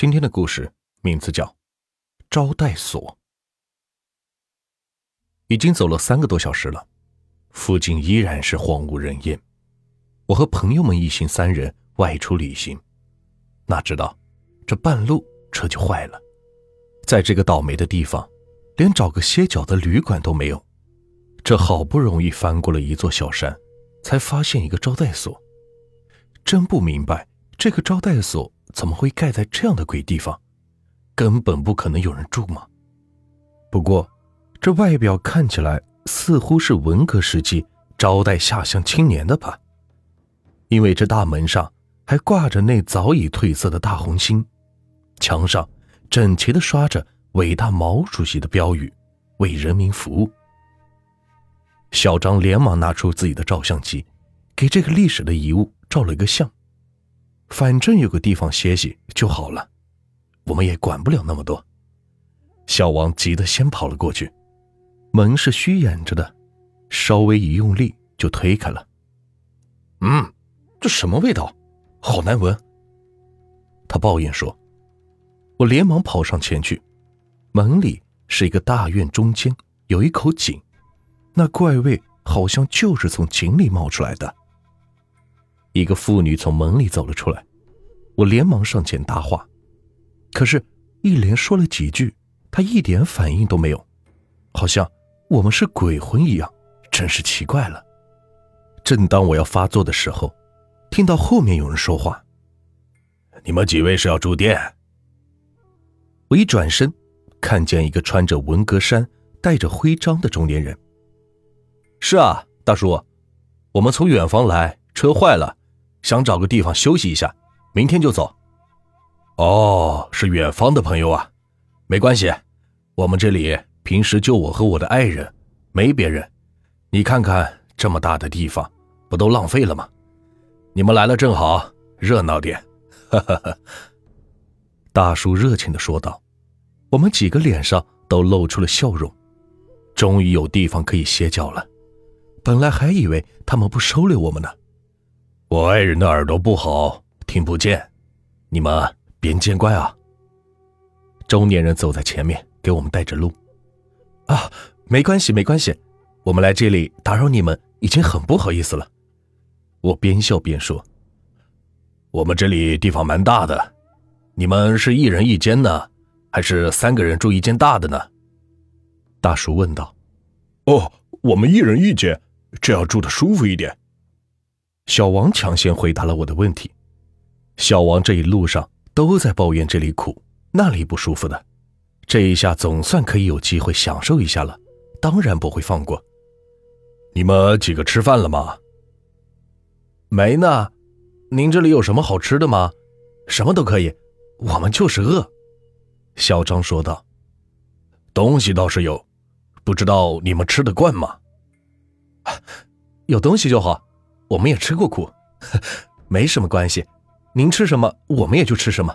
今天的故事名字叫《招待所》。已经走了三个多小时了，附近依然是荒无人烟。我和朋友们一行三人外出旅行，哪知道这半路车就坏了。在这个倒霉的地方，连找个歇脚的旅馆都没有。这好不容易翻过了一座小山，才发现一个招待所。真不明白这个招待所。怎么会盖在这样的鬼地方？根本不可能有人住嘛。不过，这外表看起来似乎是文革时期招待下乡青年的吧？因为这大门上还挂着那早已褪色的大红星，墙上整齐的刷着伟大毛主席的标语：“为人民服务。”小张连忙拿出自己的照相机，给这个历史的遗物照了一个相。反正有个地方歇息就好了，我们也管不了那么多。小王急得先跑了过去，门是虚掩着的，稍微一用力就推开了。嗯，这什么味道？好难闻。他抱怨说。我连忙跑上前去，门里是一个大院，中间有一口井，那怪味好像就是从井里冒出来的。一个妇女从门里走了出来，我连忙上前搭话，可是，一连说了几句，她一点反应都没有，好像我们是鬼魂一样，真是奇怪了。正当我要发作的时候，听到后面有人说话：“你们几位是要住店？”我一转身，看见一个穿着文革衫、带着徽章的中年人。“是啊，大叔，我们从远方来，车坏了。”想找个地方休息一下，明天就走。哦，是远方的朋友啊，没关系，我们这里平时就我和我的爱人，没别人。你看看这么大的地方，不都浪费了吗？你们来了正好，热闹点。哈哈哈。大叔热情的说道。我们几个脸上都露出了笑容，终于有地方可以歇脚了。本来还以为他们不收留我们呢。我爱人的耳朵不好，听不见，你们别见怪啊。中年人走在前面，给我们带着路。啊，没关系，没关系，我们来这里打扰你们，已经很不好意思了。我边笑边说：“我们这里地方蛮大的，你们是一人一间呢，还是三个人住一间大的呢？”大叔问道。“哦，我们一人一间，这样住的舒服一点。”小王抢先回答了我的问题。小王这一路上都在抱怨这里苦那里不舒服的，这一下总算可以有机会享受一下了，当然不会放过。你们几个吃饭了吗？没呢。您这里有什么好吃的吗？什么都可以，我们就是饿。小张说道。东西倒是有，不知道你们吃得惯吗？有东西就好。我们也吃过苦，没什么关系。您吃什么，我们也就吃什么。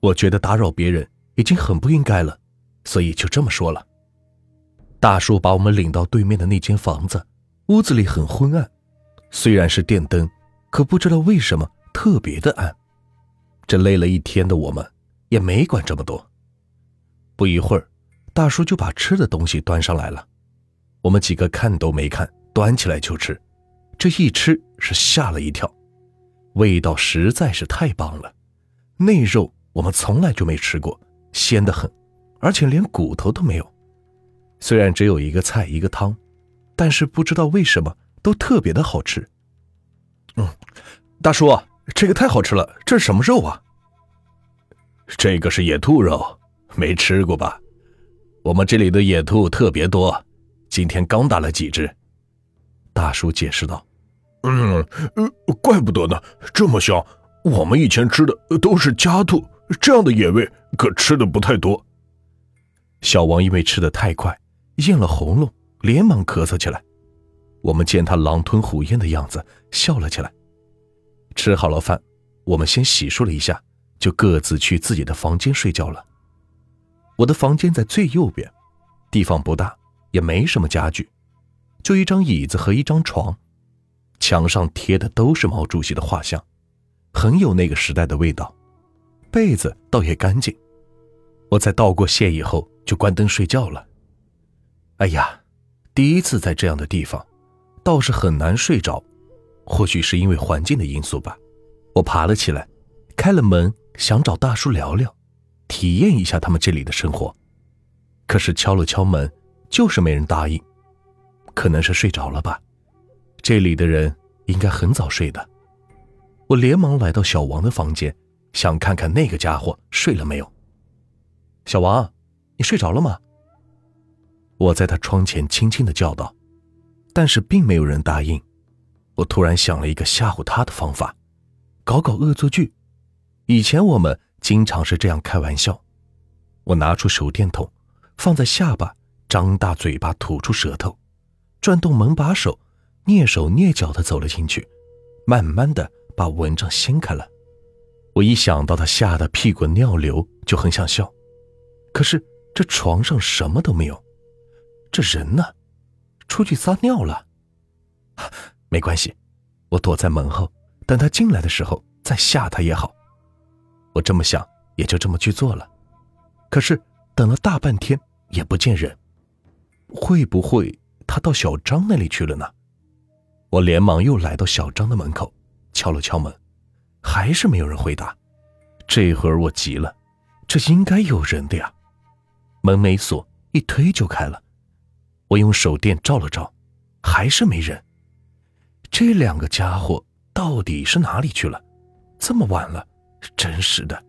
我觉得打扰别人已经很不应该了，所以就这么说了。大叔把我们领到对面的那间房子，屋子里很昏暗，虽然是电灯，可不知道为什么特别的暗。这累了一天的我们也没管这么多。不一会儿，大叔就把吃的东西端上来了，我们几个看都没看，端起来就吃。这一吃是吓了一跳，味道实在是太棒了。那肉我们从来就没吃过，鲜得很，而且连骨头都没有。虽然只有一个菜一个汤，但是不知道为什么都特别的好吃。嗯，大叔，这个太好吃了，这是什么肉啊？这个是野兔肉，没吃过吧？我们这里的野兔特别多，今天刚打了几只。大叔解释道。嗯，怪不得呢，这么香。我们以前吃的都是家兔，这样的野味可吃的不太多。小王因为吃的太快，咽了喉咙，连忙咳嗽起来。我们见他狼吞虎咽的样子，笑了起来。吃好了饭，我们先洗漱了一下，就各自去自己的房间睡觉了。我的房间在最右边，地方不大，也没什么家具，就一张椅子和一张床。墙上贴的都是毛主席的画像，很有那个时代的味道。被子倒也干净。我在道过谢以后就关灯睡觉了。哎呀，第一次在这样的地方，倒是很难睡着。或许是因为环境的因素吧。我爬了起来，开了门，想找大叔聊聊，体验一下他们这里的生活。可是敲了敲门，就是没人答应。可能是睡着了吧。这里的人应该很早睡的。我连忙来到小王的房间，想看看那个家伙睡了没有。小王，你睡着了吗？我在他窗前轻轻的叫道，但是并没有人答应。我突然想了一个吓唬他的方法，搞搞恶作剧。以前我们经常是这样开玩笑。我拿出手电筒，放在下巴，张大嘴巴吐出舌头，转动门把手，蹑手蹑脚的走了进去，慢慢的把蚊帐掀开了。我一想到他吓得屁滚尿流，就很想笑。可是这床上什么都没有，这人呢？出去撒尿了。没关系，我躲在门后，等他进来的时候再吓他也好。我这么想，也就这么去做了。可是等了大半天也不见人，会不会他到小张那里去了呢？我连忙又来到小张的门口，敲了敲门，还是没有人回答。这会儿我急了，这应该有人的呀。门没锁，一推就开了。我用手电照了照，还是没人。这两个家伙到底是哪里去了？这么晚了，真是的。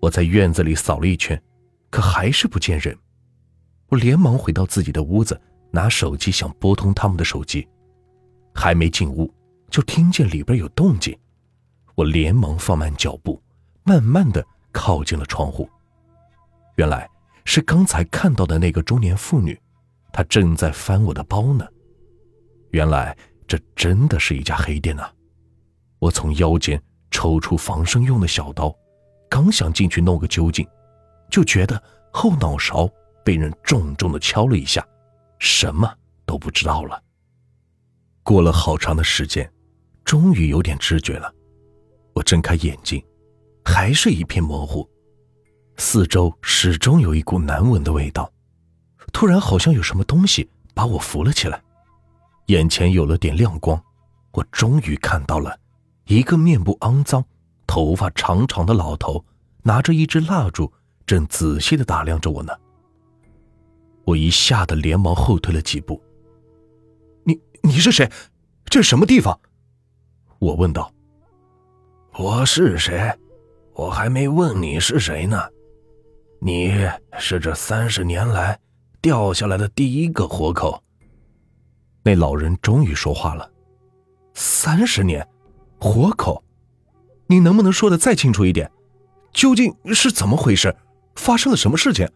我在院子里扫了一圈，可还是不见人。我连忙回到自己的屋子，拿手机想拨通他们的手机，还没进屋，就听见里边有动静。我连忙放慢脚步，慢慢的靠近了窗户。原来。是刚才看到的那个中年妇女，她正在翻我的包呢。原来这真的是一家黑店呐！我从腰间抽出防身用的小刀，刚想进去弄个究竟，就觉得后脑勺被人重重的敲了一下，什么都不知道了。过了好长的时间，终于有点知觉了。我睁开眼睛，还是一片模糊。四周始终有一股难闻的味道，突然好像有什么东西把我扶了起来，眼前有了点亮光，我终于看到了一个面部肮脏、头发长长的老头，拿着一支蜡烛，正仔细的打量着我呢。我一吓得连忙后退了几步。你是谁？这是什么地方？我问道。我是谁？我还没问你是谁呢。你是这三十年来掉下来的第一个活口。那老人终于说话了：“三十年，活口，你能不能说的再清楚一点？究竟是怎么回事？发生了什么事情？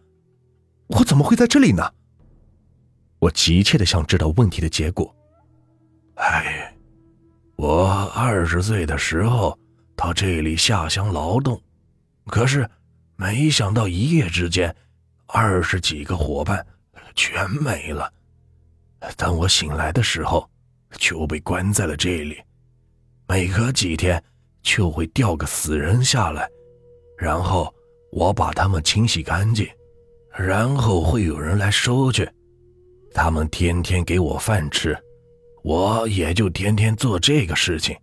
我怎么会在这里呢？”我急切的想知道问题的结果。哎，我二十岁的时候到这里下乡劳动，可是。没想到一夜之间，二十几个伙伴全没了。等我醒来的时候，就被关在了这里。每隔几天就会掉个死人下来，然后我把他们清洗干净，然后会有人来收去。他们天天给我饭吃，我也就天天做这个事情。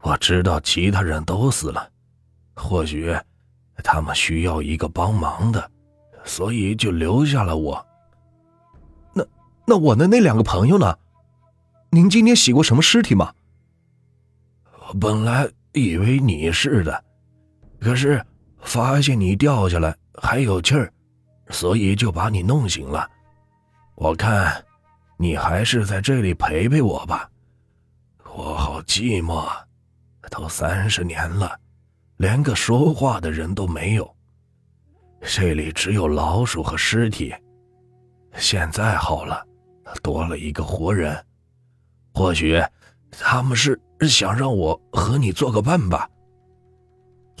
我知道其他人都死了，或许。他们需要一个帮忙的，所以就留下了我。那那我的那两个朋友呢？您今天洗过什么尸体吗？本来以为你是的，可是发现你掉下来还有气儿，所以就把你弄醒了。我看你还是在这里陪陪我吧，我好寂寞，都三十年了。连个说话的人都没有，这里只有老鼠和尸体。现在好了，多了一个活人，或许他们是想让我和你做个伴吧。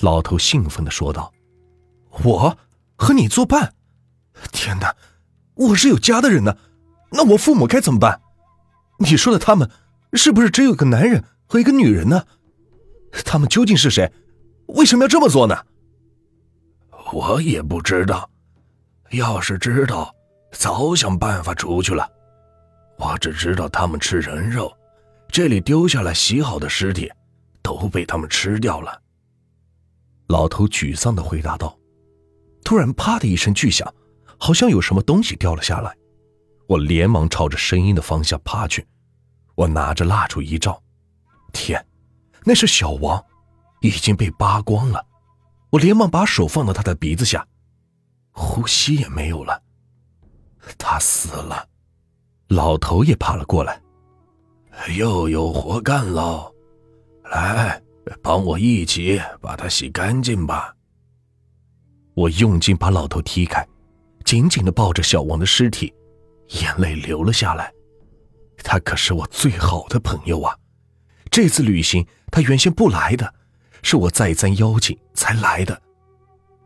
老头兴奋的说道：“我和你作伴？天哪，我是有家的人呢，那我父母该怎么办？你说的他们，是不是只有个男人和一个女人呢？他们究竟是谁？”为什么要这么做呢？我也不知道，要是知道，早想办法出去了。我只知道他们吃人肉，这里丢下来洗好的尸体，都被他们吃掉了。老头沮丧的回答道。突然，啪的一声巨响，好像有什么东西掉了下来。我连忙朝着声音的方向爬去。我拿着蜡烛一照，天，那是小王，已经被扒光了。我连忙把手放到他的鼻子下，呼吸也没有了。他死了。老头也爬了过来，又有活干喽！来，帮我一起把它洗干净吧。我用劲把老头踢开，紧紧的抱着小王的尸体，眼泪流了下来。他可是我最好的朋友啊！这次旅行他原先不来的，是我再三邀请才来的。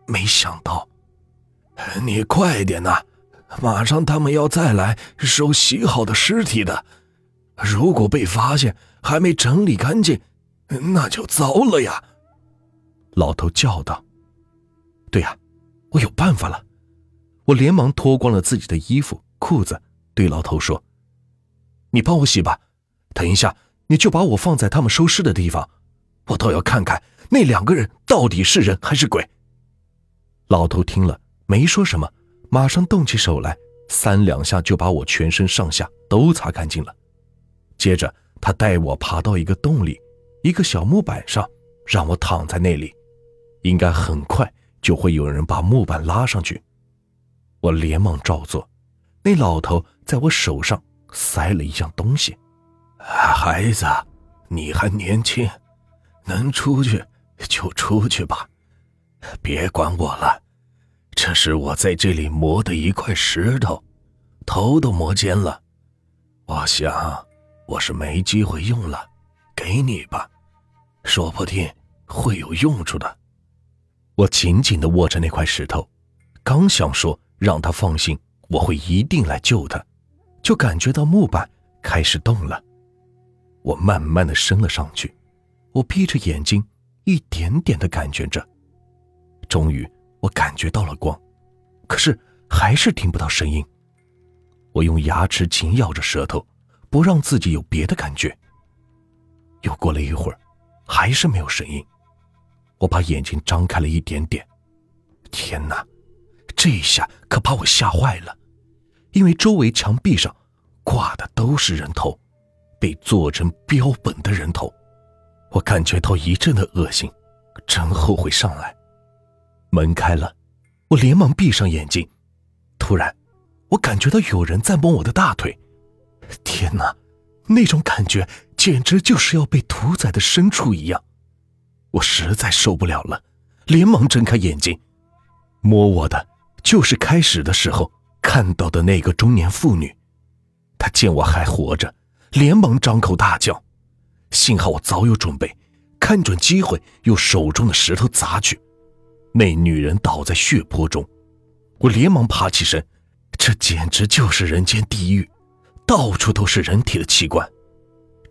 没想到，你快点呐！马上他们要再来收洗好的尸体的，如果被发现还没整理干净，那就糟了呀！老头叫道：“对呀，我有办法了。”我连忙脱光了自己的衣服裤子，对老头说。你帮我洗吧，等一下你就把我放在他们收尸的地方，我倒要看看那两个人到底是人还是鬼。老头听了没说什么，马上动起手来，三两下就把我全身上下都擦干净了。接着他带我爬到一个洞里，一个小木板上，让我躺在那里，应该很快就会有人把木板拉上去。我连忙照做，那老头在我手上。塞了一样东西，孩子，你还年轻，能出去就出去吧，别管我了。这是我在这里磨的一块石头，头都磨尖了。我想我是没机会用了，给你吧，说不定会有用处的。我紧紧的握着那块石头，刚想说让他放心，我会一定来救他。就感觉到木板开始动了，我慢慢的升了上去，我闭着眼睛，一点点的感觉着，终于我感觉到了光，可是还是听不到声音。我用牙齿紧咬着舌头，不让自己有别的感觉。又过了一会儿，还是没有声音，我把眼睛张开了一点点，天哪，这一下可把我吓坏了。因为周围墙壁上挂的都是人头，被做成标本的人头，我感觉到一阵的恶心，真后悔上来。门开了，我连忙闭上眼睛。突然，我感觉到有人在摸我的大腿。天哪，那种感觉简直就是要被屠宰的牲畜一样。我实在受不了了，连忙睁开眼睛，摸我的就是开始的时候。看到的那个中年妇女，她见我还活着，连忙张口大叫。幸好我早有准备，看准机会，用手中的石头砸去。那女人倒在血泊中，我连忙爬起身。这简直就是人间地狱，到处都是人体的器官。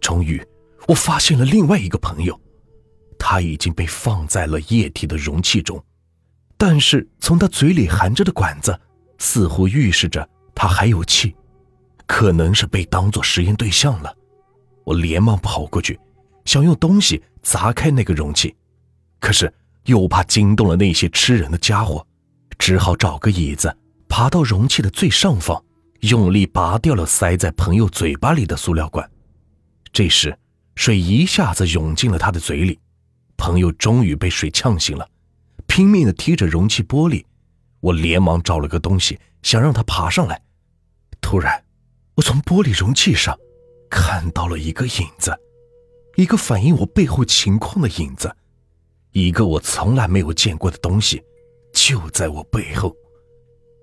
终于，我发现了另外一个朋友，他已经被放在了液体的容器中，但是从他嘴里含着的管子。似乎预示着他还有气，可能是被当做实验对象了。我连忙跑过去，想用东西砸开那个容器，可是又怕惊动了那些吃人的家伙，只好找个椅子，爬到容器的最上方，用力拔掉了塞在朋友嘴巴里的塑料管。这时，水一下子涌进了他的嘴里，朋友终于被水呛醒了，拼命地踢着容器玻璃。我连忙找了个东西，想让它爬上来。突然，我从玻璃容器上看到了一个影子，一个反映我背后情况的影子，一个我从来没有见过的东西，就在我背后。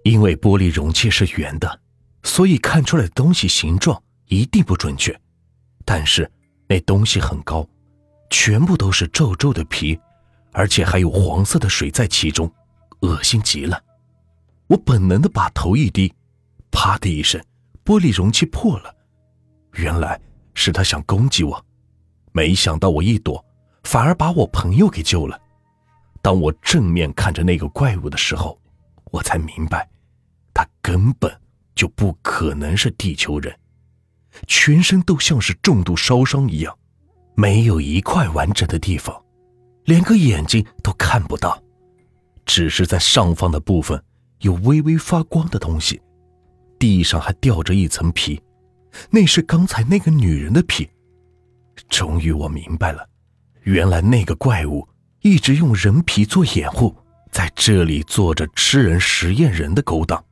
因为玻璃容器是圆的，所以看出来的东西形状一定不准确。但是那东西很高，全部都是皱皱的皮，而且还有黄色的水在其中，恶心极了。我本能的把头一低，啪的一声，玻璃容器破了。原来是他想攻击我，没想到我一躲，反而把我朋友给救了。当我正面看着那个怪物的时候，我才明白，他根本就不可能是地球人，全身都像是重度烧伤一样，没有一块完整的地方，连个眼睛都看不到，只是在上方的部分有微微发光的东西，地上还吊着一层皮，那是刚才那个女人的皮。终于我明白了，原来那个怪物。一直用人皮做掩护，在这里做着吃人实验人的勾当。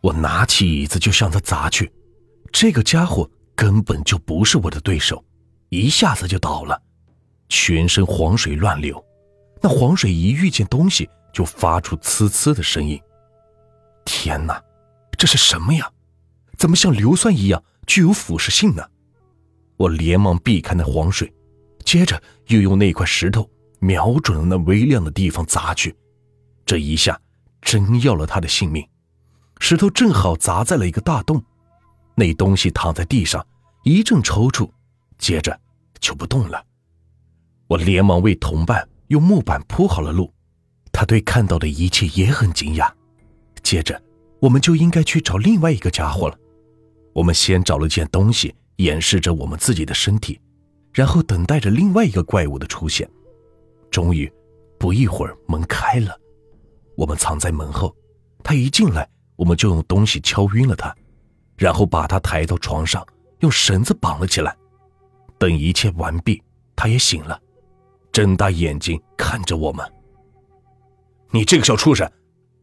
我拿起椅子就向他砸去，这个家伙根本就不是我的对手，一下子就倒了，全身黄水乱流。那黄水一遇见东西就发出呲呲的声音。天哪，这是什么呀？怎么像硫酸一样具有腐蚀性呢？我连忙避开那黄水，接着又用那块石头。瞄准了那微亮的地方砸去，这一下真要了他的性命。石头正好砸在了一个大洞，那东西躺在地上一阵抽搐，接着就不动了。我连忙为同伴用木板铺好了路，他对看到的一切也很惊讶。接着，我们就应该去找另外一个家伙了。我们先找了件东西掩饰着我们自己的身体，然后等待着另外一个怪物的出现。终于，不一会儿门开了，我们藏在门后。他一进来，我们就用东西敲晕了他，然后把他抬到床上，用绳子绑了起来。等一切完毕，他也醒了，睁大眼睛看着我们。你这个小畜生，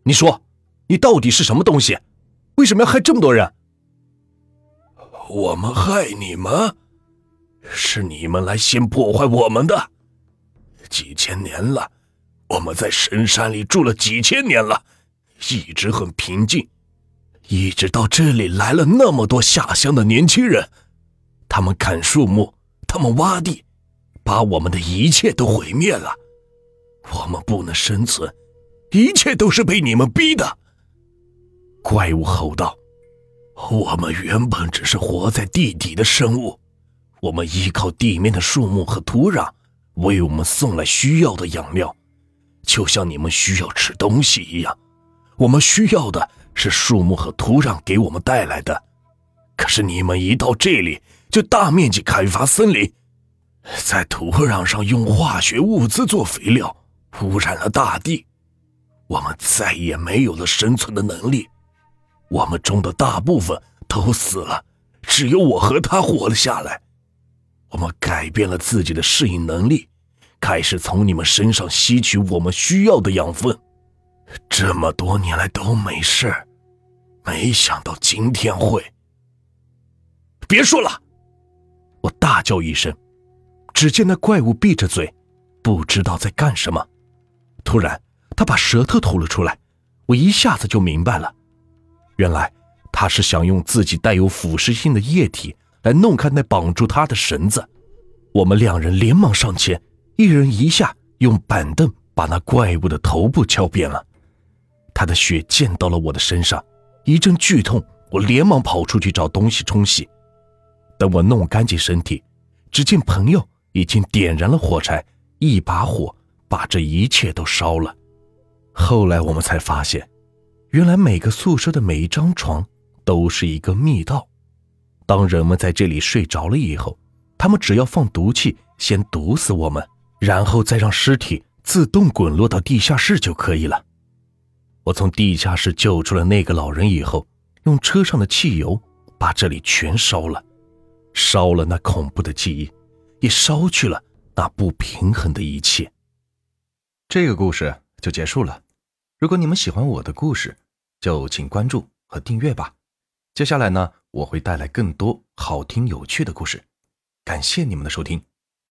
你说，你到底是什么东西？为什么要害这么多人？我们害你们？是你们来先破坏我们的。几千年了，我们在深山里住了几千年了，一直很平静，一直到这里来了那么多下乡的年轻人，他们砍树木，他们挖地，把我们的一切都毁灭了，我们不能生存，一切都是被你们逼的。怪物吼道：“我们原本只是活在地底的生物，我们依靠地面的树木和土壤。”为我们送来需要的养料，就像你们需要吃东西一样，我们需要的是树木和土壤给我们带来的。可是你们一到这里就大面积开发森林，在土壤上用化学物资做肥料，污染了大地，我们再也没有了生存的能力。我们中的大部分都死了，只有我和他活了下来。我们改变了自己的适应能力，开始从你们身上吸取我们需要的养分。这么多年来都没事，没想到今天会。别说了！我大叫一声，只见那怪物闭着嘴，不知道在干什么。突然，他把舌头吐了出来，我一下子就明白了，原来他是想用自己带有腐蚀性的液体。来弄开那绑住他的绳子，我们两人连忙上前，一人一下用板凳把那怪物的头部敲扁了。他的血溅到了我的身上，一阵剧痛，我连忙跑出去找东西冲洗。等我弄干净身体，只见朋友已经点燃了火柴，一把火把这一切都烧了。后来我们才发现，原来每个宿舍的每一张床都是一个密道。当人们在这里睡着了以后，他们只要放毒气，先毒死我们，然后再让尸体自动滚落到地下室就可以了。我从地下室救出了那个老人以后，用车上的汽油把这里全烧了，烧了那恐怖的记忆，也烧去了那不平衡的一切。这个故事就结束了。如果你们喜欢我的故事，就请关注和订阅吧。接下来呢？我会带来更多好听有趣的故事，感谢你们的收听。